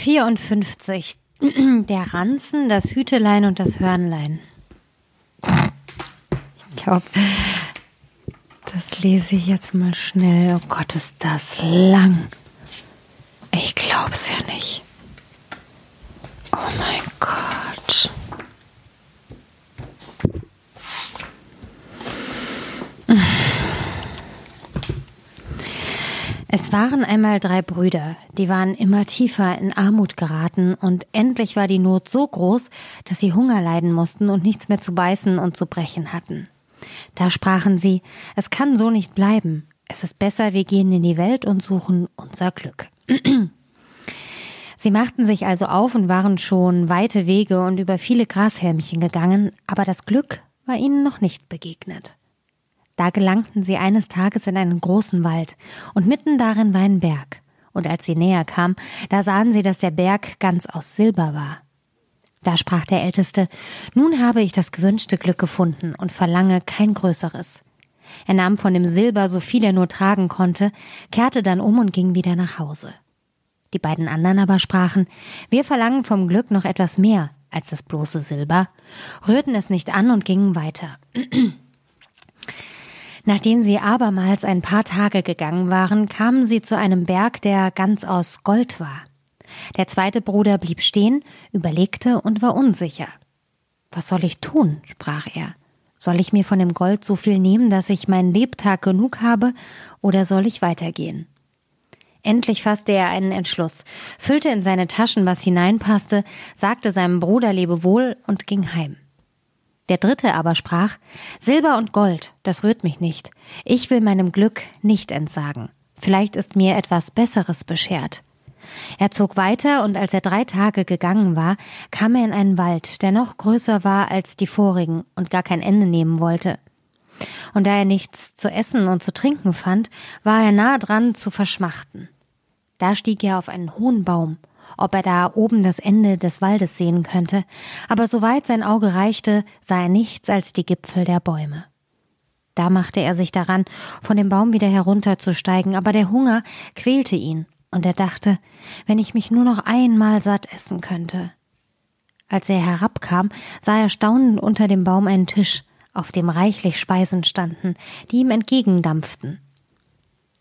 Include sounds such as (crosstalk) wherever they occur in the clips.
54. (clears throat) Der Ranzen, das Hütelein und das Hörnlein. Ich glaube, das lese ich jetzt mal schnell. Oh Gott, ist das lang. Ich glaub's ja nicht. Oh mein Es waren einmal drei Brüder, die waren immer tiefer in Armut geraten und endlich war die Not so groß, dass sie Hunger leiden mussten und nichts mehr zu beißen und zu brechen hatten. Da sprachen sie, es kann so nicht bleiben. Es ist besser, wir gehen in die Welt und suchen unser Glück. Sie machten sich also auf und waren schon weite Wege und über viele Grashelmchen gegangen, aber das Glück war ihnen noch nicht begegnet. Da gelangten sie eines Tages in einen großen Wald, und mitten darin war ein Berg. Und als sie näher kamen, da sahen sie, dass der Berg ganz aus Silber war. Da sprach der Älteste, Nun habe ich das gewünschte Glück gefunden und verlange kein größeres. Er nahm von dem Silber so viel er nur tragen konnte, kehrte dann um und ging wieder nach Hause. Die beiden anderen aber sprachen, wir verlangen vom Glück noch etwas mehr als das bloße Silber, rührten es nicht an und gingen weiter. (clears throat) Nachdem sie abermals ein paar Tage gegangen waren, kamen sie zu einem Berg, der ganz aus Gold war. Der zweite Bruder blieb stehen, überlegte und war unsicher. Was soll ich tun? sprach er. Soll ich mir von dem Gold so viel nehmen, dass ich meinen Lebtag genug habe, oder soll ich weitergehen? Endlich fasste er einen Entschluss, füllte in seine Taschen, was hineinpasste, sagte seinem Bruder Lebewohl und ging heim. Der dritte aber sprach, Silber und Gold, das rührt mich nicht. Ich will meinem Glück nicht entsagen. Vielleicht ist mir etwas Besseres beschert. Er zog weiter, und als er drei Tage gegangen war, kam er in einen Wald, der noch größer war als die vorigen und gar kein Ende nehmen wollte. Und da er nichts zu essen und zu trinken fand, war er nah dran zu verschmachten. Da stieg er auf einen hohen Baum ob er da oben das Ende des Waldes sehen könnte, aber soweit sein Auge reichte, sah er nichts als die Gipfel der Bäume. Da machte er sich daran, von dem Baum wieder herunterzusteigen, aber der Hunger quälte ihn, und er dachte, wenn ich mich nur noch einmal satt essen könnte. Als er herabkam, sah er staunend unter dem Baum einen Tisch, auf dem reichlich Speisen standen, die ihm entgegendampften.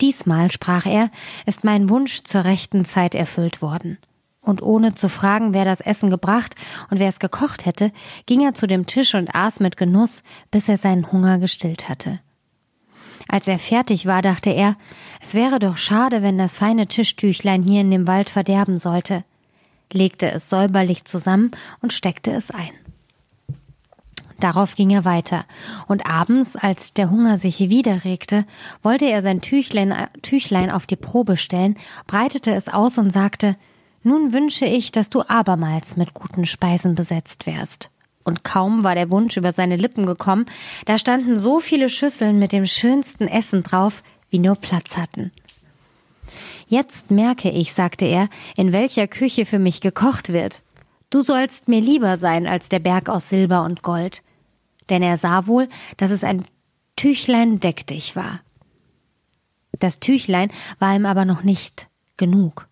Diesmal, sprach er, ist mein Wunsch zur rechten Zeit erfüllt worden und ohne zu fragen, wer das Essen gebracht und wer es gekocht hätte, ging er zu dem Tisch und aß mit Genuss, bis er seinen Hunger gestillt hatte. Als er fertig war, dachte er, es wäre doch schade, wenn das feine Tischtüchlein hier in dem Wald verderben sollte, legte es säuberlich zusammen und steckte es ein. Darauf ging er weiter, und abends, als der Hunger sich wieder regte, wollte er sein Tüchlein, Tüchlein auf die Probe stellen, breitete es aus und sagte nun wünsche ich, dass du abermals mit guten Speisen besetzt wärst. Und kaum war der Wunsch über seine Lippen gekommen, da standen so viele Schüsseln mit dem schönsten Essen drauf, wie nur Platz hatten. Jetzt merke ich, sagte er, in welcher Küche für mich gekocht wird. Du sollst mir lieber sein als der Berg aus Silber und Gold. Denn er sah wohl, dass es ein Tüchlein deck dich war. Das Tüchlein war ihm aber noch nicht genug.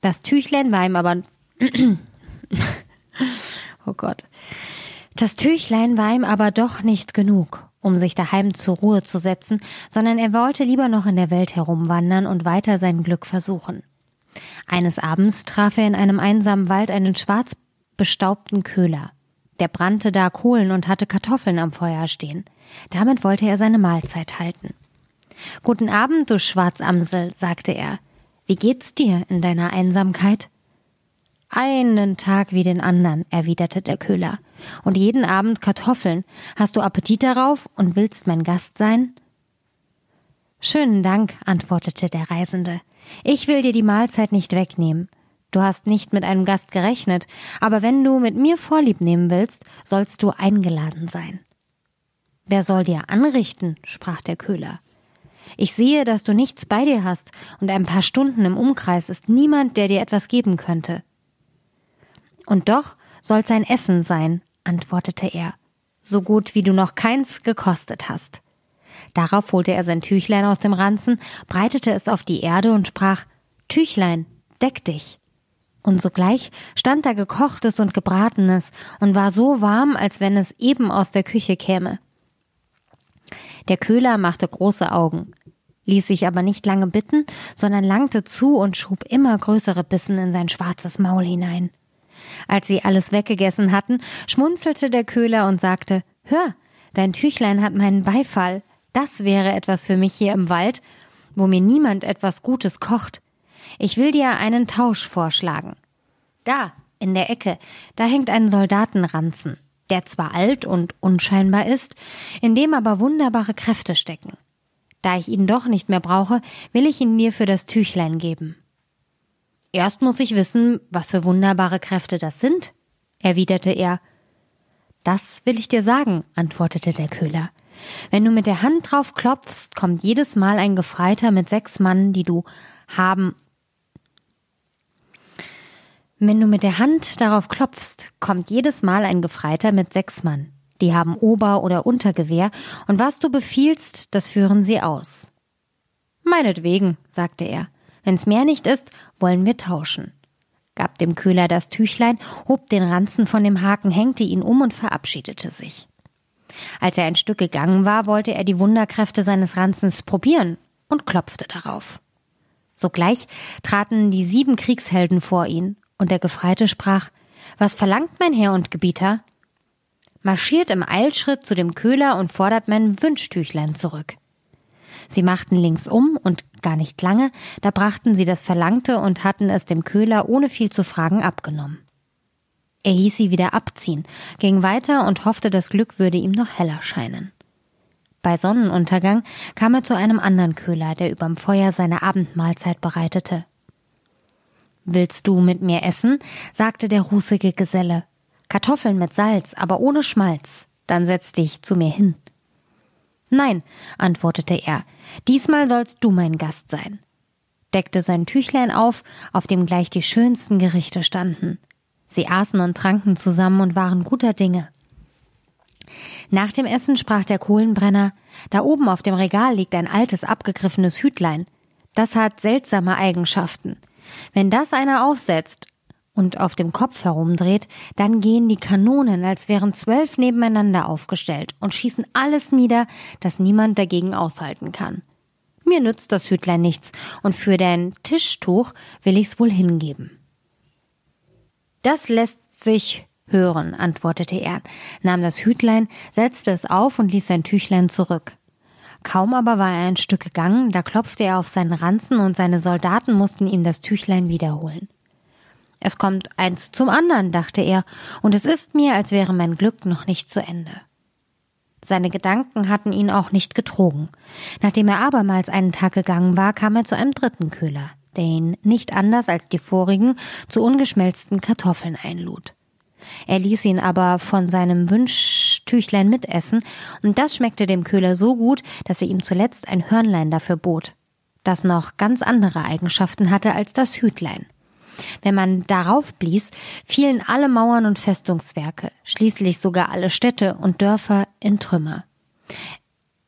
Das Tüchlein war ihm aber. (clears throat) oh Gott. Das Tüchlein war ihm aber doch nicht genug, um sich daheim zur Ruhe zu setzen, sondern er wollte lieber noch in der Welt herumwandern und weiter sein Glück versuchen. Eines Abends traf er in einem einsamen Wald einen schwarz bestaubten Köhler. Der brannte da Kohlen und hatte Kartoffeln am Feuer stehen. Damit wollte er seine Mahlzeit halten. Guten Abend, du Schwarzamsel, sagte er. Wie geht's dir in deiner Einsamkeit? Einen Tag wie den anderen, erwiderte der Köhler. Und jeden Abend Kartoffeln. Hast du Appetit darauf und willst mein Gast sein? Schönen Dank, antwortete der Reisende. Ich will dir die Mahlzeit nicht wegnehmen. Du hast nicht mit einem Gast gerechnet, aber wenn du mit mir Vorlieb nehmen willst, sollst du eingeladen sein. Wer soll dir anrichten? sprach der Köhler. Ich sehe, dass du nichts bei dir hast, und ein paar Stunden im Umkreis ist niemand, der dir etwas geben könnte. Und doch soll's ein Essen sein, antwortete er, so gut wie du noch keins gekostet hast. Darauf holte er sein Tüchlein aus dem Ranzen, breitete es auf die Erde und sprach Tüchlein, deck dich. Und sogleich stand da gekochtes und gebratenes und war so warm, als wenn es eben aus der Küche käme. Der Köhler machte große Augen, ließ sich aber nicht lange bitten, sondern langte zu und schob immer größere Bissen in sein schwarzes Maul hinein. Als sie alles weggegessen hatten, schmunzelte der Köhler und sagte Hör, dein Tüchlein hat meinen Beifall. Das wäre etwas für mich hier im Wald, wo mir niemand etwas Gutes kocht. Ich will dir einen Tausch vorschlagen. Da, in der Ecke, da hängt ein Soldatenranzen, der zwar alt und unscheinbar ist, in dem aber wunderbare Kräfte stecken. Da ich ihn doch nicht mehr brauche, will ich ihn dir für das Tüchlein geben. Erst muss ich wissen, was für wunderbare Kräfte das sind, erwiderte er. Das will ich dir sagen, antwortete der Köhler. Wenn du mit der Hand drauf klopfst, kommt jedes Mal ein Gefreiter mit sechs Mann, die du haben. Wenn du mit der Hand darauf klopfst, kommt jedes Mal ein Gefreiter mit sechs Mann. Die haben Ober- oder Untergewehr, und was du befiehlst, das führen sie aus. Meinetwegen, sagte er. Wenn's mehr nicht ist, wollen wir tauschen. Gab dem Köhler das Tüchlein, hob den Ranzen von dem Haken, hängte ihn um und verabschiedete sich. Als er ein Stück gegangen war, wollte er die Wunderkräfte seines Ranzens probieren und klopfte darauf. Sogleich traten die sieben Kriegshelden vor ihn, und der Gefreite sprach Was verlangt mein Herr und Gebieter? Marschiert im Eilschritt zu dem Köhler und fordert mein Wünschtüchlein zurück. Sie machten links um und gar nicht lange, da brachten sie das Verlangte und hatten es dem Köhler ohne viel zu fragen abgenommen. Er hieß sie wieder abziehen, ging weiter und hoffte, das Glück würde ihm noch heller scheinen. Bei Sonnenuntergang kam er zu einem anderen Köhler, der überm Feuer seine Abendmahlzeit bereitete. Willst du mit mir essen? sagte der rußige Geselle. Kartoffeln mit Salz, aber ohne Schmalz. Dann setz dich zu mir hin. Nein, antwortete er, diesmal sollst du mein Gast sein, deckte sein Tüchlein auf, auf dem gleich die schönsten Gerichte standen. Sie aßen und tranken zusammen und waren guter Dinge. Nach dem Essen sprach der Kohlenbrenner, da oben auf dem Regal liegt ein altes, abgegriffenes Hütlein. Das hat seltsame Eigenschaften. Wenn das einer aufsetzt und auf dem Kopf herumdreht, dann gehen die Kanonen, als wären zwölf nebeneinander aufgestellt und schießen alles nieder, das niemand dagegen aushalten kann. Mir nützt das Hütlein nichts, und für dein Tischtuch will ich's wohl hingeben. Das lässt sich hören, antwortete er, nahm das Hütlein, setzte es auf und ließ sein Tüchlein zurück. Kaum aber war er ein Stück gegangen, da klopfte er auf seinen Ranzen und seine Soldaten mussten ihm das Tüchlein wiederholen. Es kommt eins zum anderen, dachte er, und es ist mir, als wäre mein Glück noch nicht zu Ende. Seine Gedanken hatten ihn auch nicht getrogen. Nachdem er abermals einen Tag gegangen war, kam er zu einem dritten Köhler, der ihn nicht anders als die vorigen zu ungeschmelzten Kartoffeln einlud. Er ließ ihn aber von seinem Wünschtüchlein mitessen, und das schmeckte dem Köhler so gut, dass er ihm zuletzt ein Hörnlein dafür bot, das noch ganz andere Eigenschaften hatte als das Hütlein. Wenn man darauf blies, fielen alle Mauern und Festungswerke, schließlich sogar alle Städte und Dörfer in Trümmer.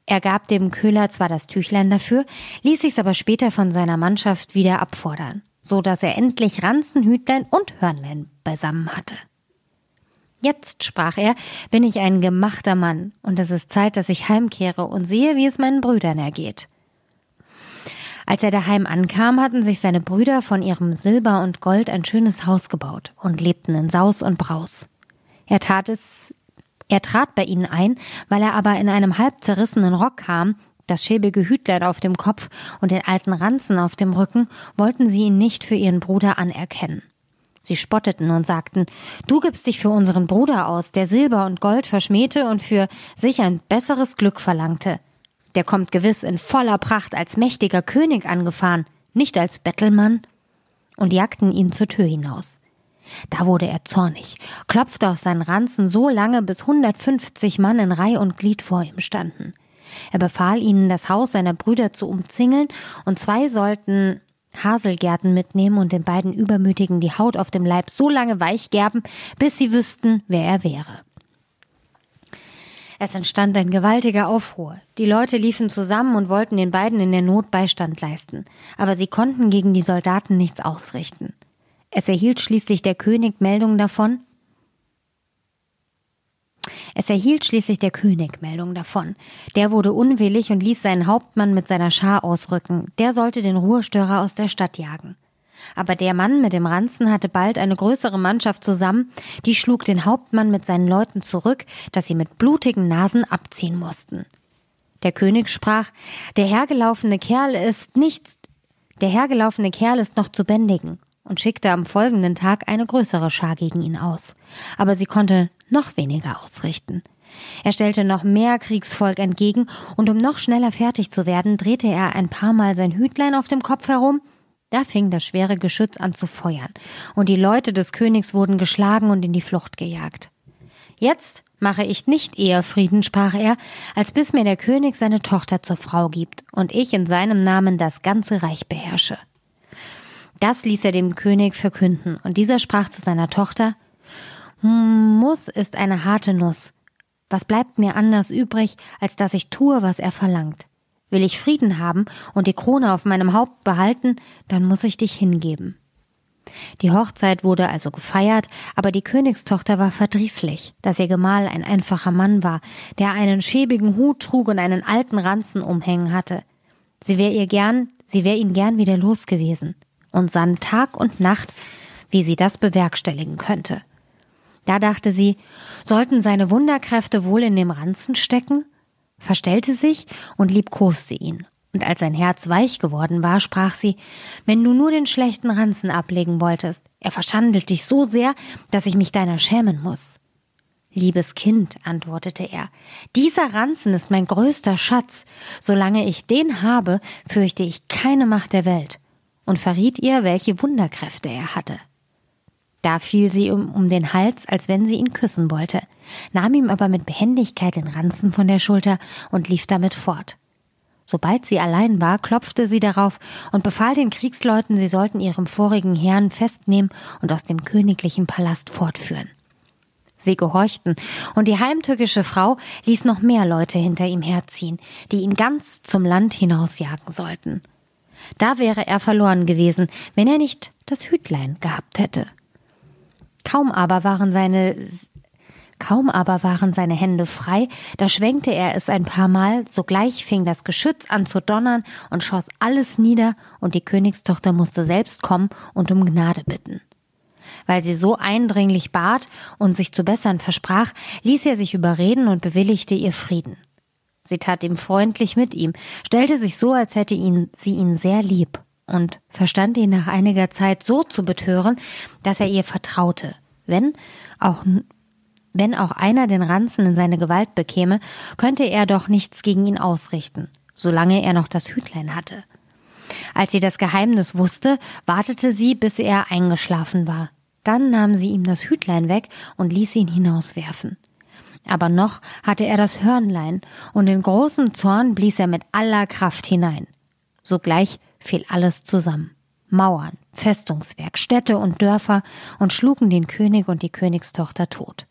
Er gab dem Köhler zwar das Tüchlein dafür, ließ sich's aber später von seiner Mannschaft wieder abfordern, so dass er endlich Ranzen, Hütlein und Hörnlein beisammen hatte. Jetzt, sprach er, bin ich ein gemachter Mann, und es ist Zeit, dass ich heimkehre und sehe, wie es meinen Brüdern ergeht. Als er daheim ankam, hatten sich seine Brüder von ihrem Silber und Gold ein schönes Haus gebaut und lebten in Saus und Braus. Er tat es, er trat bei ihnen ein, weil er aber in einem halb zerrissenen Rock kam, das schäbige Hütlein auf dem Kopf und den alten Ranzen auf dem Rücken, wollten sie ihn nicht für ihren Bruder anerkennen. Sie spotteten und sagten, du gibst dich für unseren Bruder aus, der Silber und Gold verschmähte und für sich ein besseres Glück verlangte. Der kommt gewiss in voller Pracht als mächtiger König angefahren, nicht als Bettelmann, und jagten ihn zur Tür hinaus. Da wurde er zornig, klopfte auf seinen Ranzen so lange, bis 150 Mann in Reih und Glied vor ihm standen. Er befahl ihnen, das Haus seiner Brüder zu umzingeln, und zwei sollten Haselgärten mitnehmen und den beiden Übermütigen die Haut auf dem Leib so lange weich gerben, bis sie wüssten, wer er wäre. Es entstand ein gewaltiger Aufruhr. Die Leute liefen zusammen und wollten den beiden in der Not Beistand leisten, aber sie konnten gegen die Soldaten nichts ausrichten. Es erhielt schließlich der König Meldung davon, es erhielt schließlich der König Meldung davon. Der wurde unwillig und ließ seinen Hauptmann mit seiner Schar ausrücken. Der sollte den Ruhestörer aus der Stadt jagen. Aber der Mann mit dem Ranzen hatte bald eine größere Mannschaft zusammen, die schlug den Hauptmann mit seinen Leuten zurück, dass sie mit blutigen Nasen abziehen mussten. Der König sprach, der hergelaufene Kerl ist nicht, der hergelaufene Kerl ist noch zu bändigen und schickte am folgenden Tag eine größere Schar gegen ihn aus. Aber sie konnte noch weniger ausrichten. Er stellte noch mehr Kriegsvolk entgegen, und um noch schneller fertig zu werden, drehte er ein paar Mal sein Hütlein auf dem Kopf herum. Da fing das schwere Geschütz an zu feuern, und die Leute des Königs wurden geschlagen und in die Flucht gejagt. Jetzt mache ich nicht eher Frieden, sprach er, als bis mir der König seine Tochter zur Frau gibt und ich in seinem Namen das ganze Reich beherrsche. Das ließ er dem König verkünden, und dieser sprach zu seiner Tochter Muss ist eine harte Nuss. Was bleibt mir anders übrig, als dass ich tue, was er verlangt? Will ich Frieden haben und die Krone auf meinem Haupt behalten, dann muss ich dich hingeben. Die Hochzeit wurde also gefeiert, aber die Königstochter war verdrießlich, dass ihr Gemahl ein einfacher Mann war, der einen schäbigen Hut trug und einen alten Ranzen umhängen hatte. Sie wäre ihr gern, sie wäre ihn gern wieder los gewesen und sann Tag und Nacht, wie sie das bewerkstelligen könnte. Da dachte sie, sollten seine Wunderkräfte wohl in dem Ranzen stecken? Verstellte sich und liebkoste ihn. Und als sein Herz weich geworden war, sprach sie, wenn du nur den schlechten Ranzen ablegen wolltest, er verschandelt dich so sehr, dass ich mich deiner schämen muss. Liebes Kind, antwortete er, dieser Ranzen ist mein größter Schatz. Solange ich den habe, fürchte ich keine Macht der Welt und verriet ihr, welche Wunderkräfte er hatte. Da fiel sie um, um den Hals, als wenn sie ihn küssen wollte, nahm ihm aber mit Behendigkeit den Ranzen von der Schulter und lief damit fort. Sobald sie allein war, klopfte sie darauf und befahl den Kriegsleuten, sie sollten ihrem vorigen Herrn festnehmen und aus dem königlichen Palast fortführen. Sie gehorchten, und die heimtückische Frau ließ noch mehr Leute hinter ihm herziehen, die ihn ganz zum Land hinausjagen sollten. Da wäre er verloren gewesen, wenn er nicht das Hütlein gehabt hätte. Kaum aber waren seine Kaum aber waren seine Hände frei, da schwenkte er es ein paar Mal, sogleich fing das Geschütz an zu donnern und schoss alles nieder, und die Königstochter musste selbst kommen und um Gnade bitten. Weil sie so eindringlich bat und sich zu bessern versprach, ließ er sich überreden und bewilligte ihr Frieden. Sie tat ihm freundlich mit ihm, stellte sich so, als hätte ihn, sie ihn sehr lieb und verstand ihn nach einiger Zeit so zu betören, dass er ihr vertraute. Wenn auch, wenn auch einer den Ranzen in seine Gewalt bekäme, könnte er doch nichts gegen ihn ausrichten, solange er noch das Hütlein hatte. Als sie das Geheimnis wusste, wartete sie, bis er eingeschlafen war. Dann nahm sie ihm das Hütlein weg und ließ ihn hinauswerfen aber noch hatte er das Hörnlein, und in großem Zorn blies er mit aller Kraft hinein. Sogleich fiel alles zusammen. Mauern, Festungswerk, Städte und Dörfer und schlugen den König und die Königstochter tot.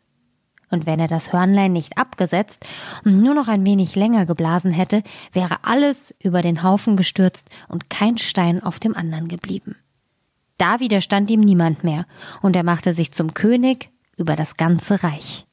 Und wenn er das Hörnlein nicht abgesetzt und nur noch ein wenig länger geblasen hätte, wäre alles über den Haufen gestürzt und kein Stein auf dem anderen geblieben. Da widerstand ihm niemand mehr, und er machte sich zum König über das ganze Reich.